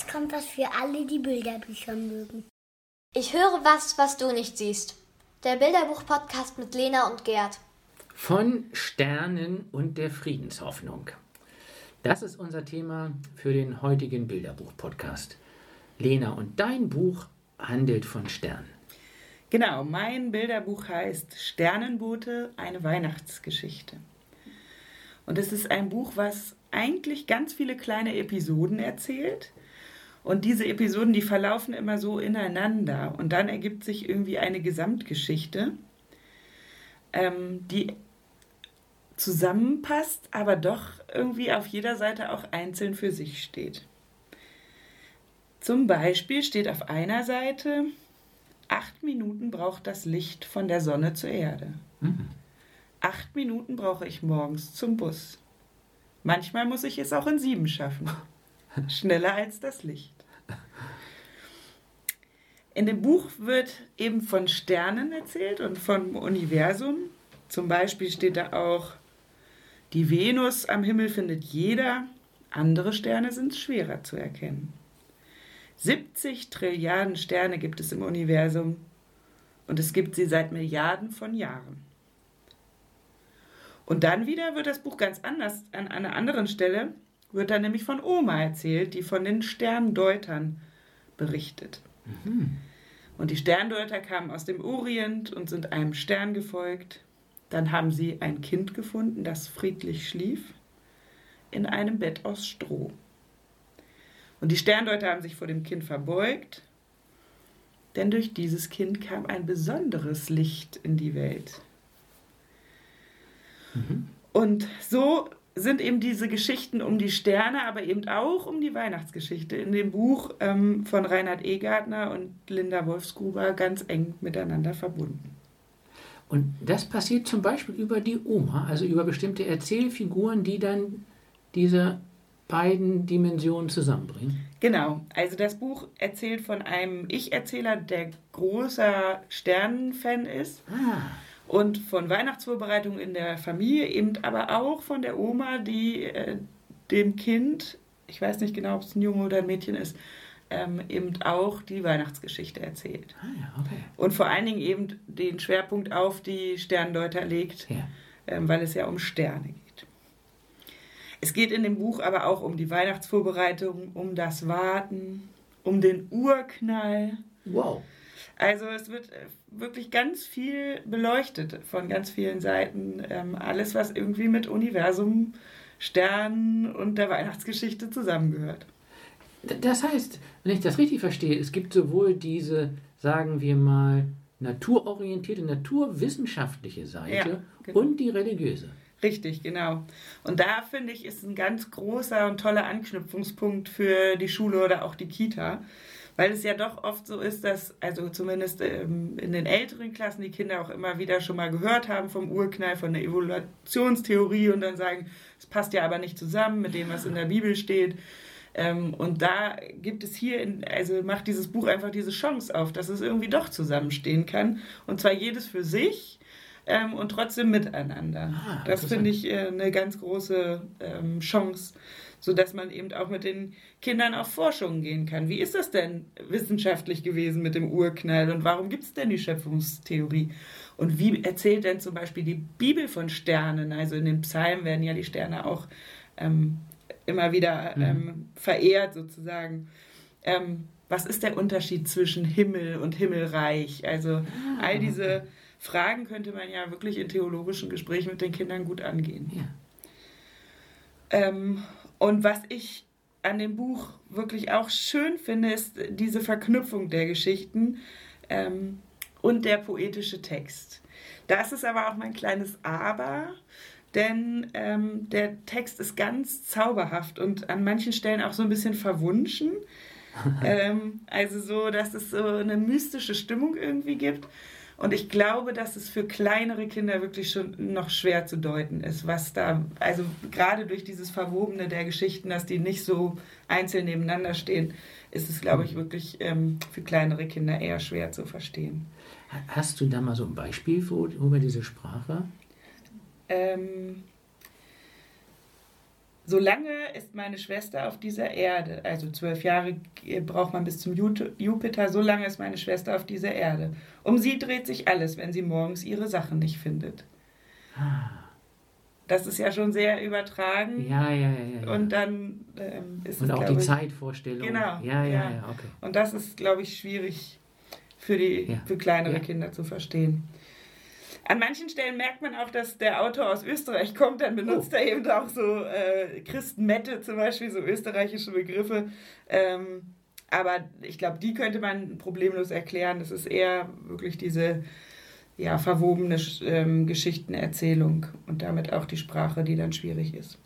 jetzt kommt was für alle, die Bilderbücher mögen. Ich höre was, was du nicht siehst. Der Bilderbuch-Podcast mit Lena und Gerd. Von Sternen und der Friedenshoffnung. Das ist unser Thema für den heutigen Bilderbuch-Podcast. Lena, und dein Buch handelt von Sternen. Genau, mein Bilderbuch heißt Sternenboote, eine Weihnachtsgeschichte. Und es ist ein Buch, was eigentlich ganz viele kleine Episoden erzählt. Und diese Episoden, die verlaufen immer so ineinander. Und dann ergibt sich irgendwie eine Gesamtgeschichte, ähm, die zusammenpasst, aber doch irgendwie auf jeder Seite auch einzeln für sich steht. Zum Beispiel steht auf einer Seite, acht Minuten braucht das Licht von der Sonne zur Erde. Mhm. Acht Minuten brauche ich morgens zum Bus. Manchmal muss ich es auch in sieben schaffen. Schneller als das Licht. In dem Buch wird eben von Sternen erzählt und vom Universum. Zum Beispiel steht da auch, die Venus am Himmel findet jeder, andere Sterne sind schwerer zu erkennen. 70 Trilliarden Sterne gibt es im Universum und es gibt sie seit Milliarden von Jahren. Und dann wieder wird das Buch ganz anders. An einer anderen Stelle wird dann nämlich von Oma erzählt, die von den Sterndeutern berichtet. Mhm. Und die Sterndeuter kamen aus dem Orient und sind einem Stern gefolgt. Dann haben sie ein Kind gefunden, das friedlich schlief, in einem Bett aus Stroh. Und die Sterndeuter haben sich vor dem Kind verbeugt, denn durch dieses Kind kam ein besonderes Licht in die Welt. Mhm. Und so sind eben diese Geschichten um die Sterne, aber eben auch um die Weihnachtsgeschichte in dem Buch ähm, von Reinhard Egartner und Linda Wolfsgruber ganz eng miteinander verbunden. Und das passiert zum Beispiel über die Oma, also über bestimmte Erzählfiguren, die dann diese beiden Dimensionen zusammenbringen. Genau, also das Buch erzählt von einem Ich-Erzähler, der großer Sternenfan ist. Ah und von Weihnachtsvorbereitungen in der Familie, eben aber auch von der Oma, die äh, dem Kind, ich weiß nicht genau, ob es ein Junge oder ein Mädchen ist, ähm, eben auch die Weihnachtsgeschichte erzählt. Ah, ja, okay. Und vor allen Dingen eben den Schwerpunkt auf die Sterndeuter legt, ja. ähm, weil es ja um Sterne geht. Es geht in dem Buch aber auch um die Weihnachtsvorbereitung, um das Warten, um den Urknall. Wow. Also es wird äh, wirklich ganz viel beleuchtet von ganz vielen Seiten. Ähm, alles, was irgendwie mit Universum, Sternen und der Weihnachtsgeschichte zusammengehört. Das heißt, wenn ich das richtig verstehe, es gibt sowohl diese, sagen wir mal, naturorientierte, naturwissenschaftliche Seite ja, genau. und die religiöse. Richtig, genau. Und da finde ich, ist ein ganz großer und toller Anknüpfungspunkt für die Schule oder auch die Kita weil es ja doch oft so ist, dass, also zumindest ähm, in den älteren Klassen, die Kinder auch immer wieder schon mal gehört haben vom Urknall, von der Evolutionstheorie und dann sagen, es passt ja aber nicht zusammen mit dem, was in der Bibel steht. Ähm, und da gibt es hier, in, also macht dieses Buch einfach diese Chance auf, dass es irgendwie doch zusammenstehen kann. Und zwar jedes für sich ähm, und trotzdem miteinander. Ah, das finde ich äh, eine ganz große ähm, Chance sodass man eben auch mit den Kindern auf Forschungen gehen kann. Wie ist das denn wissenschaftlich gewesen mit dem Urknall und warum gibt es denn die Schöpfungstheorie? Und wie erzählt denn zum Beispiel die Bibel von Sternen? Also in den Psalmen werden ja die Sterne auch ähm, immer wieder mhm. ähm, verehrt sozusagen. Ähm, was ist der Unterschied zwischen Himmel und Himmelreich? Also ah, all diese Fragen könnte man ja wirklich in theologischen Gesprächen mit den Kindern gut angehen. Ja. Ähm, und was ich an dem Buch wirklich auch schön finde, ist diese Verknüpfung der Geschichten ähm, und der poetische Text. Das ist aber auch mein kleines Aber, denn ähm, der Text ist ganz zauberhaft und an manchen Stellen auch so ein bisschen verwunschen. ähm, also so, dass es so eine mystische Stimmung irgendwie gibt. Und ich glaube, dass es für kleinere Kinder wirklich schon noch schwer zu deuten ist, was da, also gerade durch dieses Verwobene der Geschichten, dass die nicht so einzeln nebeneinander stehen, ist es, glaube ich, wirklich ähm, für kleinere Kinder eher schwer zu verstehen. Hast du da mal so ein Beispiel für, über diese Sprache? Ähm, Solange ist meine Schwester auf dieser Erde, also zwölf Jahre braucht man bis zum Jupiter, so lange ist meine Schwester auf dieser Erde. Um sie dreht sich alles, wenn sie morgens ihre Sachen nicht findet. Ah. Das ist ja schon sehr übertragen. Ja, ja, ja. ja. Und dann ähm, ist Und es, auch glaub die ich, Zeitvorstellung. Genau, Ja, ja, ja. ja, okay. Und das ist, glaube ich, schwierig für, die, Ja. für kleinere. Kinder zu verstehen. An manchen Stellen merkt man auch, dass der Autor aus Österreich kommt, dann benutzt Oh. er eben auch so äh, Christenmette zum Beispiel, so österreichische Begriffe. Ähm, aber ich glaube, die könnte man problemlos erklären. Das ist eher wirklich diese ja, verwobene ähm, Geschichtenerzählung und damit auch die Sprache, die dann schwierig ist.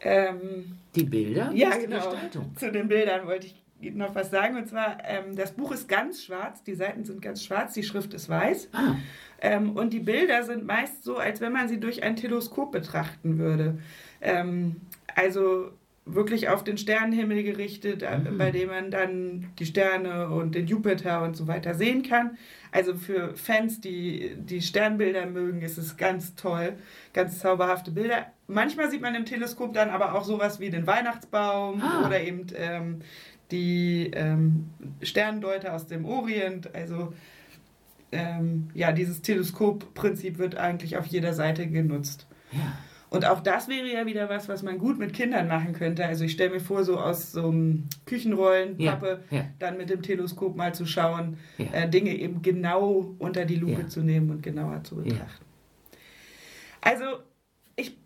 Ähm, Die Bilder? ja, genau. Gestaltung. Zu den Bildern wollte ich noch was sagen. Und zwar, ähm, das Buch ist ganz schwarz, die Seiten sind ganz schwarz, die Schrift ist weiß. Ah, Ähm, und die Bilder sind meist so, als wenn man sie durch ein Teleskop betrachten würde. Ähm, also wirklich auf den Sternenhimmel gerichtet, äh, Mhm. bei dem man dann die Sterne und den Jupiter und so weiter sehen kann. Also für Fans, die die Sternbilder mögen, ist es ganz toll, ganz zauberhafte Bilder. Manchmal sieht man im Teleskop dann aber auch sowas wie den Weihnachtsbaum Ah. oder eben ähm, die ähm, Sterndeuter aus dem Orient. Also ähm, ja, dieses Teleskopprinzip wird eigentlich auf jeder Seite genutzt. ja. Und auch das wäre ja wieder was, was man gut mit Kindern machen könnte. Also ich stelle mir vor, so aus so einem Küchenrollenpappe Ja, ja. dann mit dem Teleskop mal zu schauen, Ja. äh, Dinge eben genau unter die Lupe zu nehmen und genauer zu betrachten. Also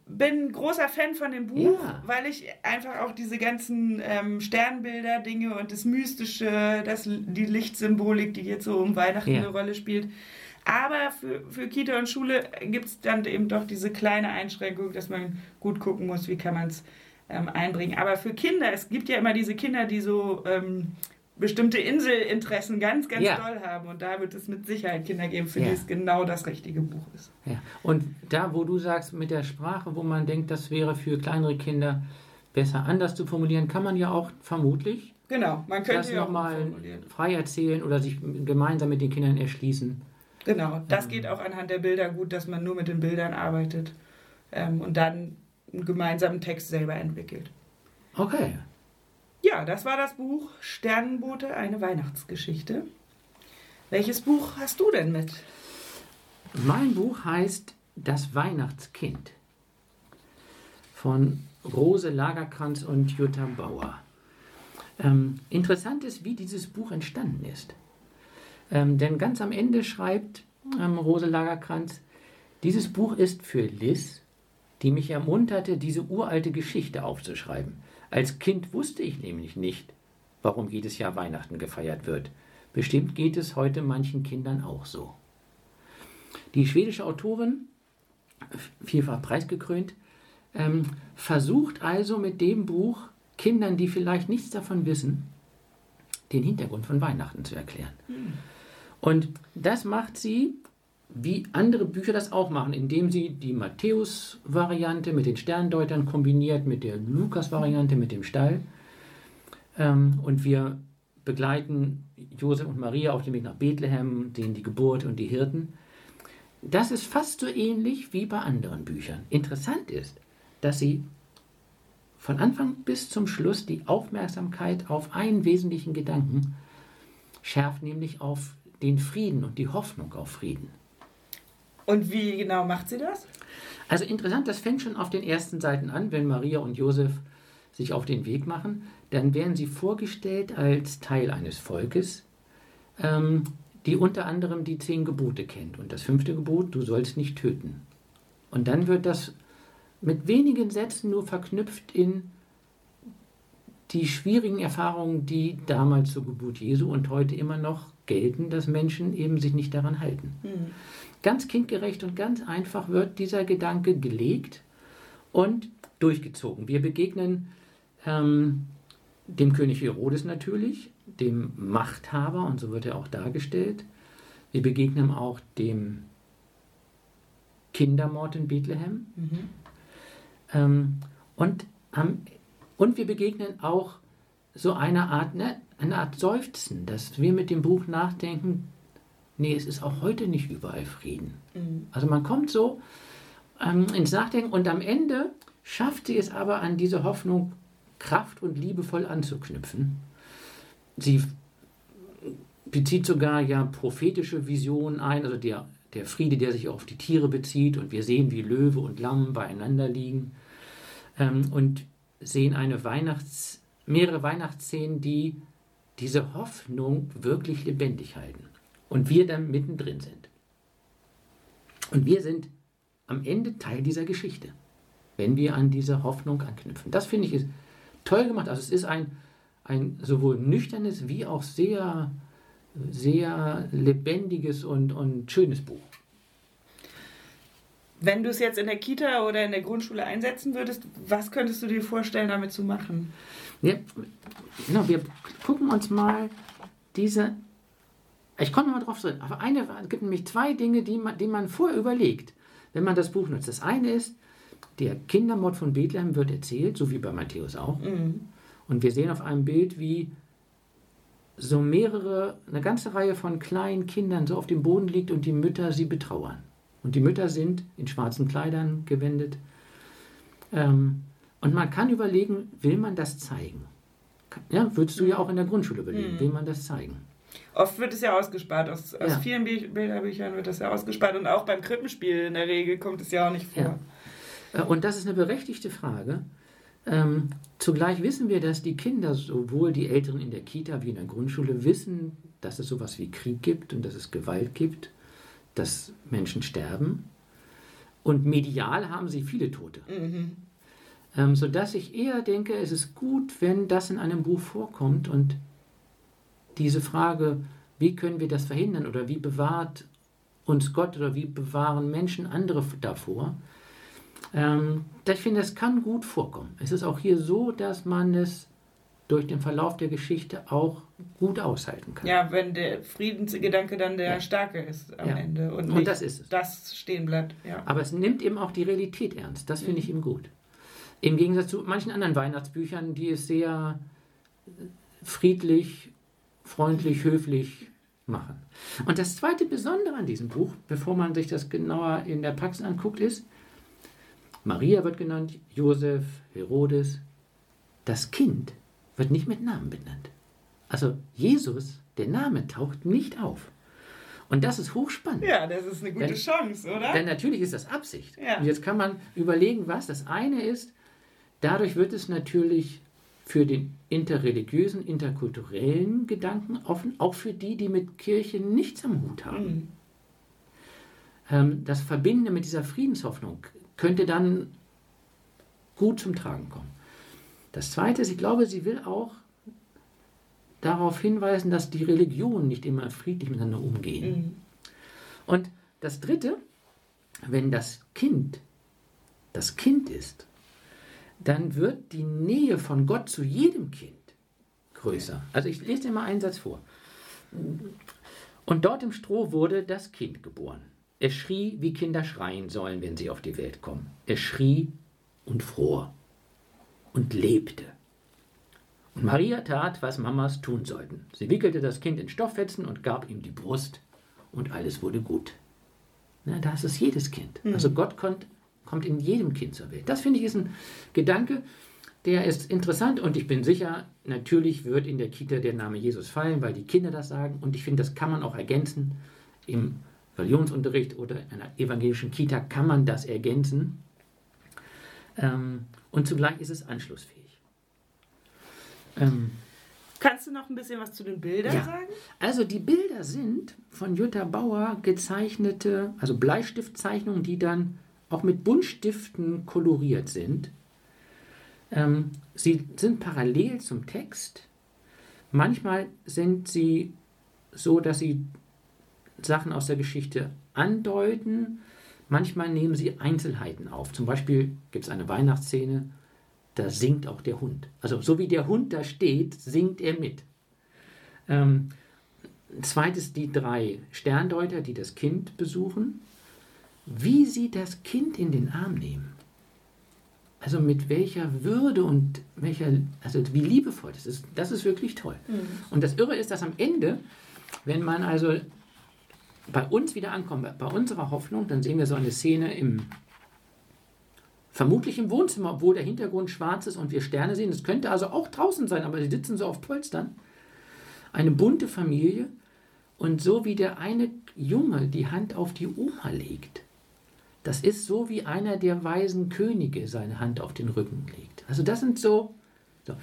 bin großer Fan von dem Buch, Ja. weil ich einfach auch diese ganzen ähm, Sternbilder, Dinge und das Mystische, das, die Lichtsymbolik, die jetzt so um Weihnachten Ja. eine Rolle spielt. Aber für, für Kita und Schule gibt es dann eben doch diese kleine Einschränkung, dass man gut gucken muss, wie kann man es ähm, einbringen. Aber für Kinder, es gibt ja immer diese Kinder, die so ähm, bestimmte Inselinteressen ganz, ganz Ja. doll haben. Und da wird es mit Sicherheit Kinder geben, für Ja. die es genau das richtige Buch ist. Ja. Und da, wo du sagst, mit der Sprache, wo man denkt, das wäre für kleinere Kinder besser anders zu formulieren, kann man ja auch vermutlich Genau, man könnte das ja nochmal frei erzählen oder sich gemeinsam mit den Kindern erschließen. Genau, das Ähm. geht auch anhand der Bilder gut, dass man nur mit den Bildern arbeitet ähm, und dann einen gemeinsamen Text selber entwickelt. Okay. Ja, das war das Buch Sternenboote, eine Weihnachtsgeschichte. Welches Buch hast du denn mit? Mein Buch heißt Das Weihnachtskind von Rose Lagerkranz und Jutta Bauer. Ähm, interessant ist, wie dieses Buch entstanden ist. Ähm, denn ganz am Ende schreibt ähm, Rose Lagerkranz, dieses Buch ist für Liz, die mich ermunterte, diese uralte Geschichte aufzuschreiben. Als Kind wusste ich nämlich nicht, warum jedes Jahr Weihnachten gefeiert wird. Bestimmt geht es heute manchen Kindern auch so. Die schwedische Autorin, vielfach preisgekrönt, ähm, versucht also mit dem Buch Kindern, die vielleicht nichts davon wissen, den Hintergrund von Weihnachten zu erklären. Und das macht sie, wie andere Bücher das auch machen, indem sie die Matthäus-Variante mit den Sterndeutern kombiniert mit der Lukas-Variante mit dem Stall. Ähm, und wir begleiten Josef und Maria auf dem Weg nach Bethlehem, denen die Geburt und die Hirten. Das ist fast so ähnlich wie bei anderen Büchern. Interessant ist, dass sie von Anfang bis zum Schluss die Aufmerksamkeit auf einen wesentlichen Gedanken schärft, nämlich auf den Frieden und die Hoffnung auf Frieden. Und wie genau macht sie das? Also interessant, das fängt schon auf den ersten Seiten an, wenn Maria und Josef sich auf den Weg machen, dann werden sie vorgestellt als Teil eines Volkes, ähm, die unter anderem die zehn Gebote kennt. Und das fünfte Gebot, du sollst nicht töten. Und dann wird das mit wenigen Sätzen nur verknüpft in die schwierigen Erfahrungen, die damals zur Geburt Jesu und heute immer noch gelten, dass Menschen eben sich nicht daran halten. Ganz kindgerecht und ganz einfach wird dieser Gedanke gelegt und durchgezogen. Wir begegnen ähm, dem König Herodes natürlich, dem Machthaber, und so wird er auch dargestellt. Wir begegnen auch dem Kindermord in Bethlehem. Ähm, und, am, und wir begegnen auch so einer Art, ne, eine Art Seufzen, dass wir mit dem Buch nachdenken, nee, es ist auch heute nicht überall Frieden. Also man kommt so ähm, ins Nachdenken und am Ende schafft sie es aber an diese Hoffnung kraft- und liebevoll anzuknüpfen. Sie bezieht sogar ja prophetische Visionen ein, also der, der Friede, der sich auf die Tiere bezieht und wir sehen, wie Löwe und Lamm beieinander liegen ähm, und sehen eine Weihnachts, mehrere Weihnachtsszenen, die diese Hoffnung wirklich lebendig halten und wir dann mittendrin sind. Und wir sind am Ende Teil dieser Geschichte, wenn wir an diese Hoffnung anknüpfen. Das finde ich ist toll gemacht. Also es ist ein, ein sowohl nüchternes wie auch sehr, sehr lebendiges und, und schönes Buch. Wenn du es jetzt in der Kita oder in der Grundschule einsetzen würdest, was könntest du dir vorstellen, damit zu machen? Ja, genau, wir gucken uns mal diese. Ich komme mal drauf zurück, aber eine, es gibt nämlich zwei Dinge, die man, die man vorher überlegt, wenn man das Buch nutzt. Das eine ist, der Kindermord von Bethlehem wird erzählt, so wie bei Matthäus auch. Mhm. Und wir sehen auf einem Bild, wie so mehrere, eine ganze Reihe von kleinen Kindern so auf dem Boden liegt und die Mütter sie betrauern. Und die Mütter sind in schwarzen Kleidern gewendet. Ähm, und man kann überlegen, will man das zeigen? Ja, würdest du ja auch in der Grundschule überlegen, Mhm. will man das zeigen? Oft wird es ja ausgespart. Aus, aus Ja. vielen Bü- Bilderbüchern wird das ja ausgespart. Und auch beim Krippenspiel in der Regel kommt es ja auch nicht vor. Ja. Äh, Und das ist eine berechtigte Frage. Ähm, zugleich wissen wir, dass die Kinder, sowohl die Älteren in der Kita wie in der Grundschule, wissen, dass es sowas wie Krieg gibt und dass es Gewalt gibt, dass Menschen sterben. Und medial haben sie viele Tote. Mhm. Ähm, sodass ich eher denke, es ist gut, wenn das in einem Buch vorkommt und diese Frage, wie können wir das verhindern oder wie bewahrt uns Gott oder wie bewahren Menschen andere davor, ähm, ich finde, das kann gut vorkommen. Es ist auch hier so, dass man es durch den Verlauf der Geschichte auch gut aushalten kann. Ja, wenn der Friedensgedanke dann der Ja. starke ist am Ja. Ende. Und, Und das ist es. das stehen bleibt. Ja. Aber es nimmt eben auch die Realität ernst. Das finde ich Mhm. ihm gut. Im Gegensatz zu manchen anderen Weihnachtsbüchern, die es sehr friedlich, freundlich, höflich machen. Und das zweite Besondere an diesem Buch, bevor man sich das genauer in der Praxis anguckt, ist, Maria wird genannt, Josef, Herodes. Das Kind wird nicht mit Namen benannt. Also Jesus, der Name taucht nicht auf. Und das ist hochspannend. ja, das ist eine gute Denn- Chance, oder? Denn natürlich ist das Absicht. Ja. Und jetzt kann man überlegen, was das eine ist. Dadurch wird es natürlich für den interreligiösen, interkulturellen Gedanken offen, auch für die, die mit Kirche nichts am Hut haben. Mhm. Ähm, das Verbindende mit dieser Friedenshoffnung könnte dann gut zum Tragen kommen. Das Zweite ist, ich glaube, sie will auch darauf hinweisen, dass die Religionen nicht immer friedlich miteinander umgehen. Mhm. Und das Dritte, wenn das Kind das Kind ist, dann wird die Nähe von Gott zu jedem Kind größer. Also ich lese dir mal einen Satz vor. Und dort im Stroh wurde das Kind geboren. Es schrie, wie Kinder schreien sollen, wenn sie auf die Welt kommen. Es schrie und fror und lebte. Und Maria tat, was Mamas tun sollten. Sie wickelte das Kind in Stofffetzen und gab ihm die Brust und alles wurde gut. Na, das ist jedes Kind. Also Gott kommt, kommt in jedem Kind zur Welt. Das finde ich ist ein Gedanke, der ist interessant und ich bin sicher, natürlich wird in der Kita der Name Jesus fallen, weil die Kinder das sagen und ich finde, das kann man auch ergänzen. Im Religionsunterricht oder in einer evangelischen Kita kann man das ergänzen. Ähm, und zugleich ist es anschlussfähig. Ähm, Kannst du noch ein bisschen was zu den Bildern Ja. sagen? also die Bilder sind von Jutta Bauer gezeichnete, also Bleistiftzeichnungen, die dann auch mit Buntstiften koloriert sind. Ähm, sie sind parallel zum Text. Manchmal sind sie so, dass sie Sachen aus der Geschichte andeuten. Manchmal nehmen sie Einzelheiten auf. Zum Beispiel gibt es eine Weihnachtsszene, da singt auch der Hund. Also so wie der Hund da steht, singt er mit. Ähm, zweites die drei Sterndeuter, die das Kind besuchen. Wie sie das Kind in den Arm nehmen. Also mit welcher Würde und welcher, also wie liebevoll das ist. Das ist wirklich toll. Und das Irre ist, dass am Ende, wenn man also bei uns wieder ankommt, bei unserer Hoffnung, dann sehen wir so eine Szene im Vermutlich im Wohnzimmer, obwohl der Hintergrund schwarz ist und wir Sterne sehen. Es könnte also auch draußen sein, aber sie sitzen so auf Polstern. Eine bunte Familie. Und so wie der eine Junge die Hand auf die Oma legt, das ist so wie einer der weisen Könige seine Hand auf den Rücken legt. Also das sind so. so.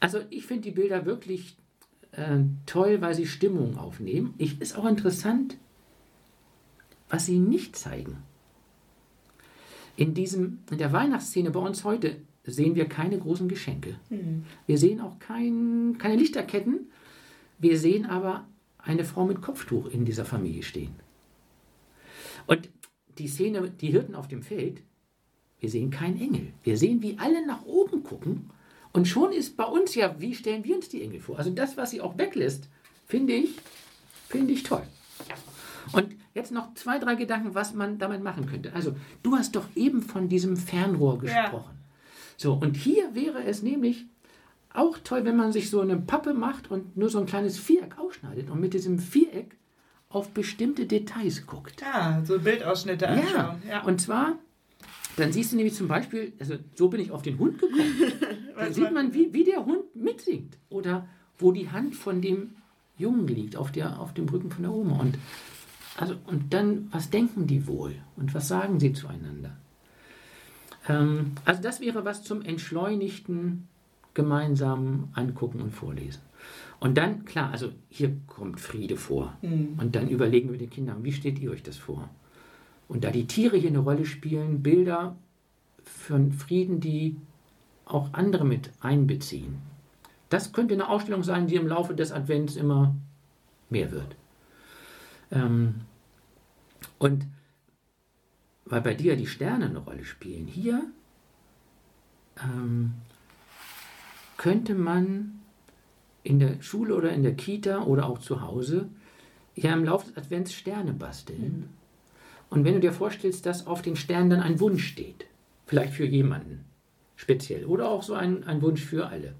Also ich finde die Bilder wirklich äh, toll, weil sie Stimmung aufnehmen. Ich, ist auch interessant, was sie nicht zeigen. In, diesem, in der Weihnachtsszene bei uns heute sehen wir keine großen Geschenke. Mhm. Wir sehen auch kein, keine Lichterketten. Wir sehen aber eine Frau mit Kopftuch in dieser Familie stehen. Und die Szene, die Hirten auf dem Feld, wir sehen keinen Engel. Wir sehen, wie alle nach oben gucken. Und schon ist bei uns ja, wie stellen wir uns die Engel vor? Also das, was sie auch weglässt, finde ich, finde ich toll. Und jetzt noch zwei, drei Gedanken, was man damit machen könnte. Also, du hast doch eben von diesem Fernrohr gesprochen. Ja. So, und hier wäre es nämlich auch toll, wenn man sich so eine Pappe macht und nur so ein kleines Viereck ausschneidet und mit diesem Viereck auf bestimmte Details guckt. Ja, so Bildausschnitte anschauen. Ja, ja. und zwar, dann siehst du nämlich zum Beispiel, also so bin ich auf den Hund gekommen. da sieht man, wie, wie der Hund mitsingt oder wo die Hand von dem Jungen liegt, auf, der, auf dem Rücken von der Oma. Und also, und dann, was denken die wohl und was sagen sie zueinander? Ähm, also das wäre was zum entschleunigten gemeinsamen Angucken und Vorlesen. Und dann, klar, also hier kommt Friede vor. Mhm. Und dann überlegen wir den Kindern, wie steht ihr euch das vor? Und da die Tiere hier eine Rolle spielen, Bilder für Frieden, die auch andere mit einbeziehen. Das könnte eine Ausstellung sein, die im Laufe des Advents immer mehr wird. Ähm, und weil bei dir die Sterne eine Rolle spielen, hier ähm, könnte man in der Schule oder in der Kita oder auch zu Hause ja im Laufe des Advents Sterne basteln. Mhm. Und wenn du dir vorstellst, dass auf den Sternen dann ein Wunsch steht, vielleicht für jemanden speziell oder auch so ein, ein Wunsch für alle.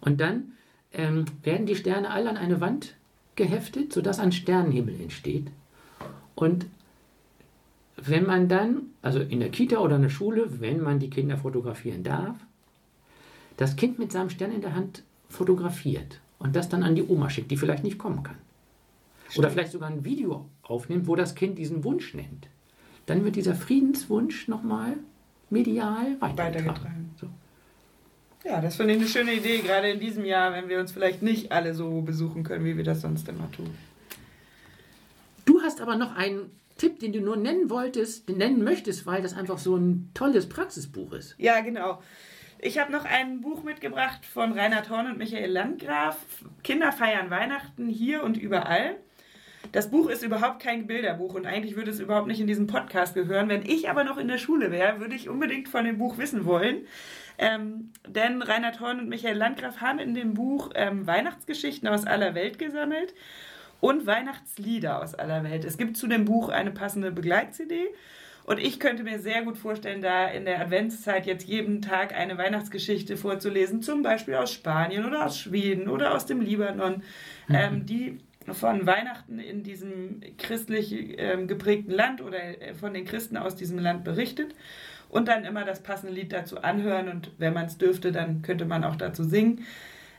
Und dann ähm, werden die Sterne alle an eine Wand geheftet, sodass ein Sternenhimmel entsteht. Und wenn man dann, also in der Kita oder in der Schule, wenn man die Kinder fotografieren darf, das Kind mit seinem Stern in der Hand fotografiert und das dann an die Oma schickt, die vielleicht nicht kommen kann. Stimmt. Oder vielleicht sogar ein Video aufnimmt, wo das Kind diesen Wunsch nennt. Dann wird dieser Friedenswunsch nochmal medial weitergetragen. weitergetragen. So. Ja, das finde ich eine schöne Idee, gerade in diesem Jahr, wenn wir uns vielleicht nicht alle so besuchen können, wie wir das sonst immer tun. Du hast aber noch einen Tipp, den du nur nennen wolltest, nennen möchtest, weil das einfach so ein tolles Praxisbuch ist. Ja, genau. Ich habe noch ein Buch mitgebracht von Reinhard Horn und Michael Landgraf. Kinder feiern Weihnachten hier und überall. Das Buch ist überhaupt kein Bilderbuch und eigentlich würde es überhaupt nicht in diesen Podcast gehören. Wenn ich aber noch in der Schule wäre, würde ich unbedingt von dem Buch wissen wollen. Ähm, denn Reinhard Horn und Michael Landgraf haben in dem Buch ähm, Weihnachtsgeschichten aus aller Welt gesammelt und Weihnachtslieder aus aller Welt. Es gibt zu dem Buch eine passende Begleit-CD. Und ich könnte mir sehr gut vorstellen, da in der Adventszeit jetzt jeden Tag eine Weihnachtsgeschichte vorzulesen, zum Beispiel aus Spanien oder aus Schweden oder aus dem Libanon, mhm. ähm, die von Weihnachten in diesem christlich ähm, geprägten Land oder äh, von den Christen aus diesem Land berichtet und dann immer das passende Lied dazu anhören und wenn man es dürfte, dann könnte man auch dazu singen.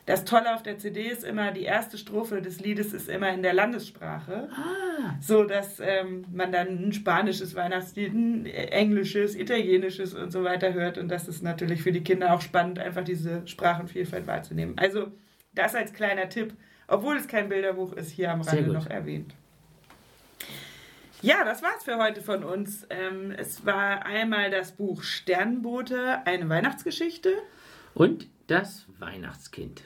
Das Tolle auf der CD ist immer, die erste Strophe des Liedes ist immer in der Landessprache. Ah. So dass ähm, man dann ein spanisches Weihnachtslied, ein englisches, italienisches und so weiter hört. Und das ist natürlich für die Kinder auch spannend, einfach diese Sprachenvielfalt wahrzunehmen. Also das als kleiner Tipp, obwohl es kein Bilderbuch ist, hier am Rande noch erwähnt. Ja, das war's für heute von uns. Ähm, es war einmal das Buch Sternbote, eine Weihnachtsgeschichte. Und das Weihnachtskind.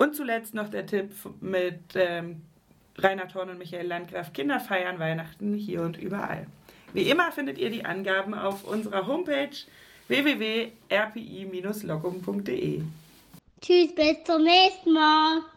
Und zuletzt noch der Tipp mit ähm, Reinhard Horn und Michael Landgraf: Kinder feiern Weihnachten hier und überall. Wie immer findet ihr die Angaben auf unserer Homepage www.rpi-locum.de. Tschüss, bis zum nächsten Mal.